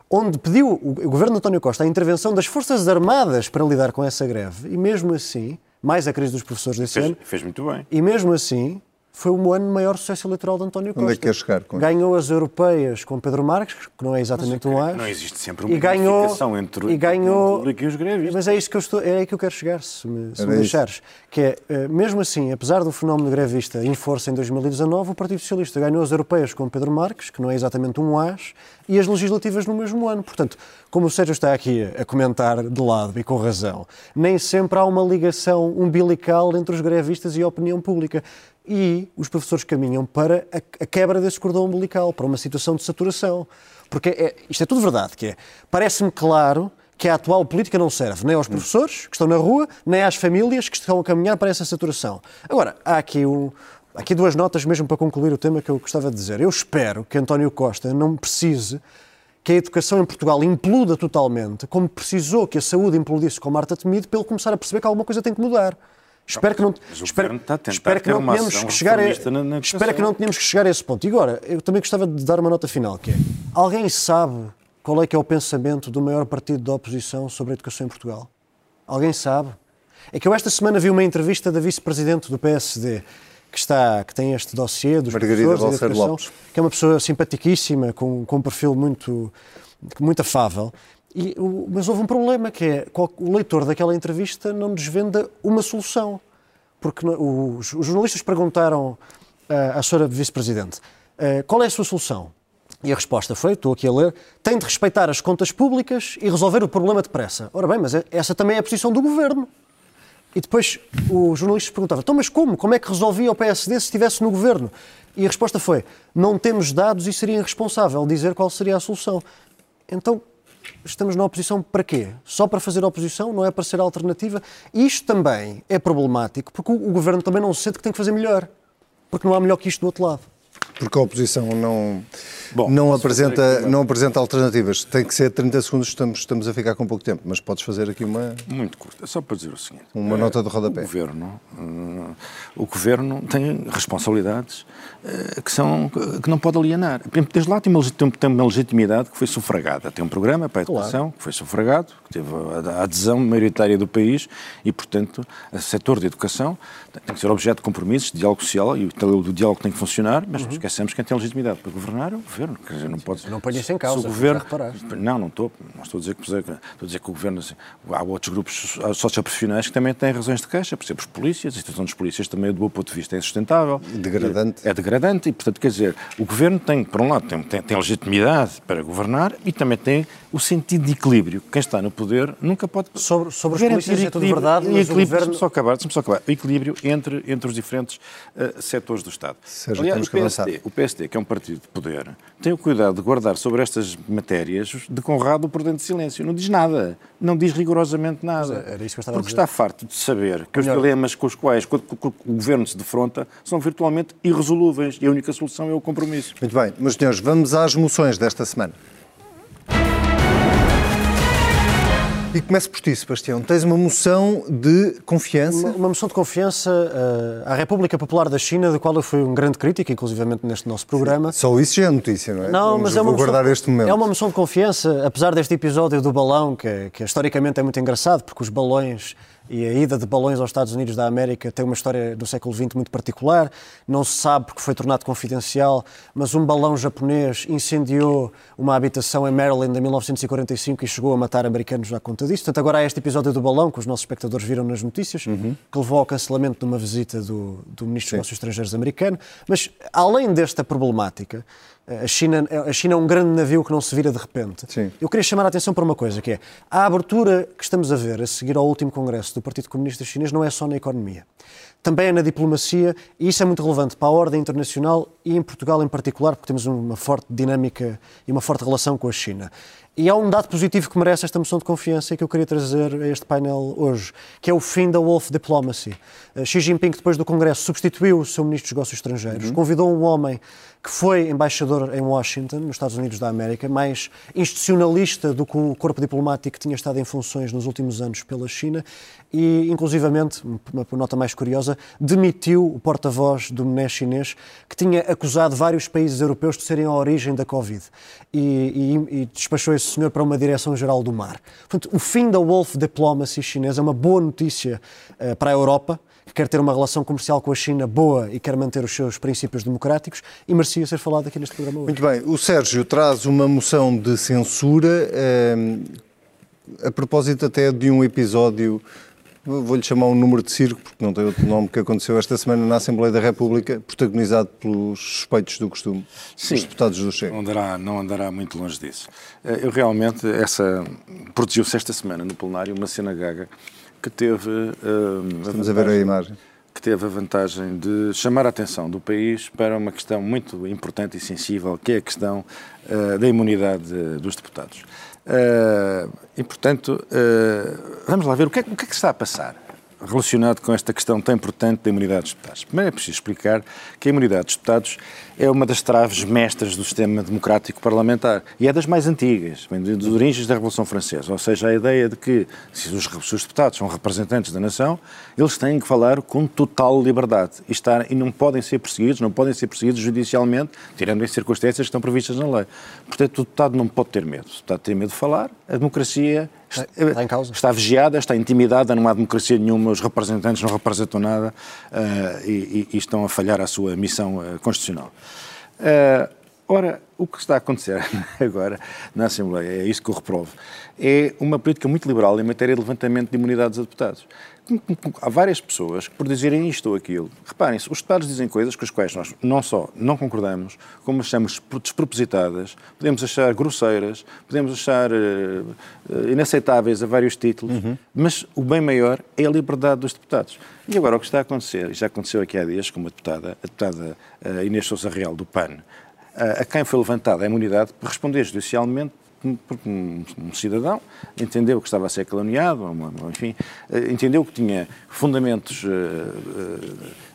onde pediu o governo de António Costa a intervenção das Forças Armadas para lidar com essa greve, e mesmo assim, mais a crise dos professores desse fez, ano. Fez muito bem. E mesmo assim, foi o ano de maior sucesso eleitoral de António Costa. Onde é que quer chegar com Ganhou as europeias com Pedro Marques, que não é exatamente um as. Não existe sempre uma ganhou, entre e ganhou, o e os grevistas. Mas é isso que eu estou, é aí que eu quero chegar, se me, se me deixares. Que é, eh, mesmo assim, apesar do fenómeno grevista em força em 2019, o Partido Socialista ganhou as europeias com Pedro Marques, que não é exatamente um as, e as legislativas no mesmo ano. Portanto, como o Sérgio está aqui a comentar de lado e com razão, nem sempre há uma ligação umbilical entre os grevistas e a opinião pública e os professores caminham para a, quebra desse cordão umbilical, para uma situação de saturação. Porque é, isto é tudo verdade, que é, parece-me claro que a atual política não serve nem aos professores que estão na rua, nem às famílias que estão a caminhar para essa saturação. Agora, há aqui, um, aqui duas notas mesmo para concluir o tema que eu gostava de dizer. Eu espero que António Costa não precise que a educação em Portugal imploda totalmente, como precisou que a saúde implodisse com Marta Temido, ele começar a perceber que alguma coisa tem que mudar. Espero que não, espero, espero que não tenhamos que chegar a, espero que não tenhamos que chegar a esse ponto. E agora, eu também gostava de dar uma nota final, que é, alguém sabe qual é que é o pensamento do maior partido da oposição sobre a educação em Portugal? Alguém sabe? É que eu esta semana vi uma entrevista da vice-presidente do PSD, que, está, que tem este dossiê dos Margarida professores da educação, Lopes. que é uma pessoa simpaticíssima, com, com um perfil muito, muito afável. E, mas houve um problema, que é o leitor daquela entrevista não desvenda uma solução. Porque os, os jornalistas perguntaram uh, à senhora vice-presidente uh, qual é a sua solução? E a resposta foi, estou aqui a ler, tem de respeitar as contas públicas e resolver o problema depressa. Ora bem, mas é, essa também é a posição do governo. E depois os jornalistas perguntavam, então mas como? Como é que resolvia o PSD se estivesse no governo? E a resposta foi, não temos dados e seria irresponsável dizer qual seria a solução. Então, estamos na oposição para quê? Só para fazer oposição? Não é para ser alternativa? Isto também é problemático porque o, governo também não sente que tem que fazer melhor. Porque não há melhor que isto do outro lado. Porque a oposição não, Bom, não, apresenta, não apresenta alternativas. Tem que ser 30 segundos, estamos, estamos a ficar com pouco tempo, mas podes fazer aqui uma. Muito curta, só para dizer o seguinte: uma é, nota de rodapé. O governo, uh, o governo tem responsabilidades uh, que, são, que não pode alienar. Desde lá tem uma, tem uma legitimidade que foi sufragada. Tem um programa para a educação claro. que foi sufragado, que teve a, adesão maioritária do país e, portanto, o setor de educação tem que ser objeto de compromissos, de diálogo social e o, o diálogo tem que funcionar, mas uhum. Esquecemos quem tem legitimidade para governar é o governo. Quer dizer, não pode. Não ponha isso em causa. O governo, não, não estou. Não estou a dizer que, estou a dizer que o governo. Assim, há outros grupos socioprofissionais que também têm razões de queixa, por exemplo, os polícias, a situação dos polícias também, do meu ponto de vista, é insustentável. Degradante. É, é degradante e, portanto, quer dizer, o governo tem, por um lado, tem, tem, tem legitimidade para governar e também tem o sentido de equilíbrio. Quem está no poder nunca pode. Sobre, sobre os polícias é tudo verdade, mas equilíbrio, o governo... só acabar, só acabar. O equilíbrio entre, entre os diferentes uh, setores do Estado. Seja, Aliás, o PSD, o PSD, que é um partido de poder, tem o cuidado de guardar sobre estas matérias de Conrado dentro de silêncio. Não diz nada. Não diz rigorosamente nada. Era isso que eu estava Porque está farto de saber que os dilemas com os quais o, o, o governo se defronta são virtualmente irresolúveis e a única solução é o compromisso. Muito bem. Meus senhores, vamos às moções desta semana. E começo por ti, Sebastião. Tens uma moção de confiança. Uma, uma moção de confiança uh, à República Popular da China, da qual eu fui um grande crítico, inclusivamente neste nosso programa. Só isso já é notícia, não é? Não, Vamos, mas é uma, moção, é uma moção de confiança, apesar deste episódio do balão, que, que historicamente é muito engraçado, porque os balões e a ida de balões aos Estados Unidos da América tem uma história do século XX muito particular. Não se sabe porque foi tornado confidencial, mas um balão japonês incendiou uma habitação em Maryland em 1945 e chegou a matar americanos à conta disso. Portanto, agora há este episódio do balão, que os nossos espectadores viram nas notícias, uhum. que levou ao cancelamento de uma visita do, do Ministro dos Negócios Estrangeiros americano. Mas, além desta problemática, a China, a China é um grande navio que não se vira de repente. Sim. Eu queria chamar a atenção para uma coisa, que é a abertura que estamos a ver a seguir ao último congresso do Partido Comunista Chinês não é só na economia. Também é na diplomacia, e isso é muito relevante para a ordem internacional e em Portugal em particular, porque temos uma forte dinâmica e uma forte relação com a China. E há um dado positivo que merece esta moção de confiança e que eu queria trazer a este painel hoje, que é o fim da Wolf Diplomacy. Eh, Xi Jinping, depois do Congresso, substituiu o seu Ministro dos Negócios Estrangeiros, uhum. convidou um homem que foi embaixador em Washington, nos Estados Unidos da América, mais institucionalista do que o corpo diplomático que tinha estado em funções nos últimos anos pela China, e, inclusivamente, uma nota mais curiosa, demitiu o porta-voz do MNE chinês, que tinha acusado vários países europeus de serem a origem da Covid, e, e, e despachou esse senhor para uma direção-geral do mar. Portanto, o fim da Wolf Diplomacy chinesa é uma boa notícia uh, para a Europa, que quer ter uma relação comercial com a China boa e quer manter os seus princípios democráticos e merecia ser falado aqui neste programa hoje. Muito bem. O Sérgio traz uma moção de censura eh, a propósito até de um episódio vou-lhe chamar um número de circo, porque não tem outro nome, que aconteceu esta semana na Assembleia da República, protagonizado pelos suspeitos do costume, Sim, os deputados do Chega. Não andará, não andará muito longe disso. Eh, eu realmente, essa produziu-se esta semana no plenário uma cena gaga que teve. Uh, Estamos a, a ver a imagem. Que teve a vantagem de chamar a atenção do país para uma questão muito importante e sensível, que é a questão uh, da imunidade dos deputados. Uh, e, portanto, vamos lá ver o que, é, o que é que está a passar relacionado com esta questão tão importante da imunidade dos deputados. Primeiro é preciso explicar que a imunidade dos deputados é uma das traves mestras do sistema democrático parlamentar e é das mais antigas, vem das origens da Revolução Francesa, ou seja, a ideia de que se os, se os deputados são representantes da nação, eles têm que falar com total liberdade e, estar, e não podem ser perseguidos, não podem ser perseguidos judicialmente, tirando as circunstâncias que estão previstas na lei. Portanto, o deputado não pode ter medo. O deputado tem medo de falar, a democracia está, em causa. está vigiada, está intimidada, não há democracia nenhuma, os representantes não representam nada uh, e, e, estão a falhar a sua missão uh, constitucional. Uh, ora, o que está a acontecer agora na Assembleia, é isso que eu reprovo, é uma política muito liberal em matéria de levantamento de imunidades a deputados. Há várias pessoas que, por dizerem isto ou aquilo, reparem-se, os deputados dizem coisas com as quais nós não só não concordamos, como achamos despropositadas, podemos achar grosseiras, podemos achar uh, inaceitáveis a vários títulos, uhum. mas o bem maior é a liberdade dos deputados. E agora o que está a acontecer, e já aconteceu aqui há dias com uma deputada, a deputada uh, Inês Sousa Real do PAN, uh, a quem foi levantada a imunidade por responder judicialmente porque um, cidadão entendeu que estava a ser caluniado, enfim, eh, entendeu que tinha fundamentos uh, uh,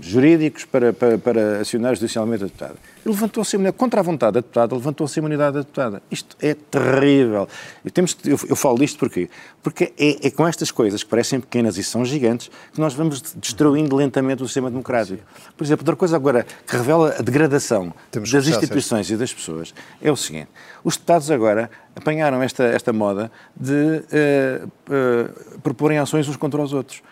jurídicos para, para, para acionar judicialmente a deputada. Levantou-se a contra a vontade da deputada, levantou-se a imunidade da deputada. Isto é terrível. E temos eu, eu falo disto porquê? Porque é, é, com estas coisas que parecem pequenas e são gigantes que nós vamos destruindo lentamente o sistema democrático. Por exemplo, outra coisa agora que revela a degradação temos das instituições e das pessoas é o seguinte: os deputados agora apanharam esta, esta moda de uh, uh, proporem ações uns contra os outros.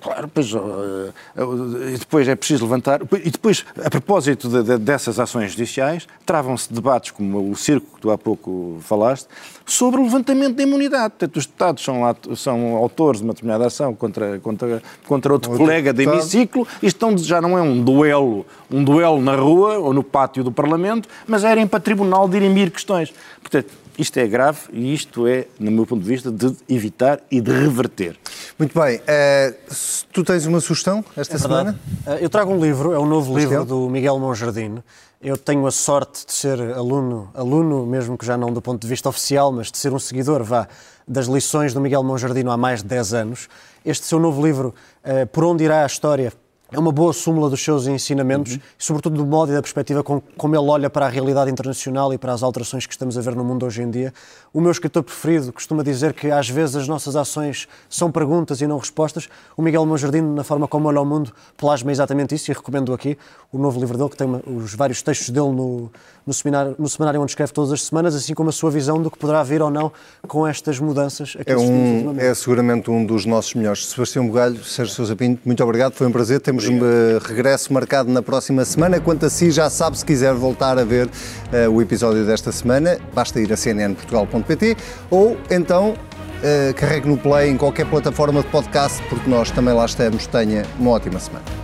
Claro, pois, e depois é preciso levantar. E depois, a propósito de, de, dessas ações judiciais, travam-se debates, como o circo que tu há pouco falaste, sobre o levantamento da imunidade. Portanto, os deputados são, são autores de uma determinada ação contra, contra, contra outro, outro colega de hemiciclo e estão, já não é um duelo, um duelo na rua ou no pátio do Parlamento, mas é irem para tribunal dirimir questões. Portanto, isto é grave e isto é, no meu ponto de vista, de evitar e de reverter. Muito bem. Uh, tu tens uma sugestão esta é semana? Uh, eu trago um livro, é um novo livro do Miguel Monjardim. Eu tenho a sorte de ser aluno, aluno mesmo que já não do ponto de vista oficial, mas de ser um seguidor, vá, das lições do Miguel Monjardino há mais de 10 anos. Este seu novo livro, uh, Por Onde Irá a História, é uma boa súmula dos seus ensinamentos, uhum. sobretudo do modo e da perspectiva com, como ele olha para a realidade internacional e para as alterações que estamos a ver no mundo hoje em dia. O meu escritor preferido costuma dizer que às vezes as nossas ações são perguntas e não respostas. O Miguel Monjardino, na forma como olha ao mundo, plasma exatamente isso e recomendo aqui o novo livro dele, que tem os vários textos dele no, no, seminário, no seminário onde escreve todas as semanas, assim como a sua visão do que poderá vir ou não com estas mudanças. é, um, é seguramente um dos nossos melhores. Sebastião Bugalho, Sérgio Sousa Pinto, muito obrigado, foi um prazer. Temos um uh, regresso marcado na próxima semana. Quanto a si, já sabe, se quiser voltar a ver uh, o episódio desta semana, basta ir a ou então uh, carregue no play em qualquer plataforma de podcast, porque nós também lá estamos. Tenha uma ótima semana.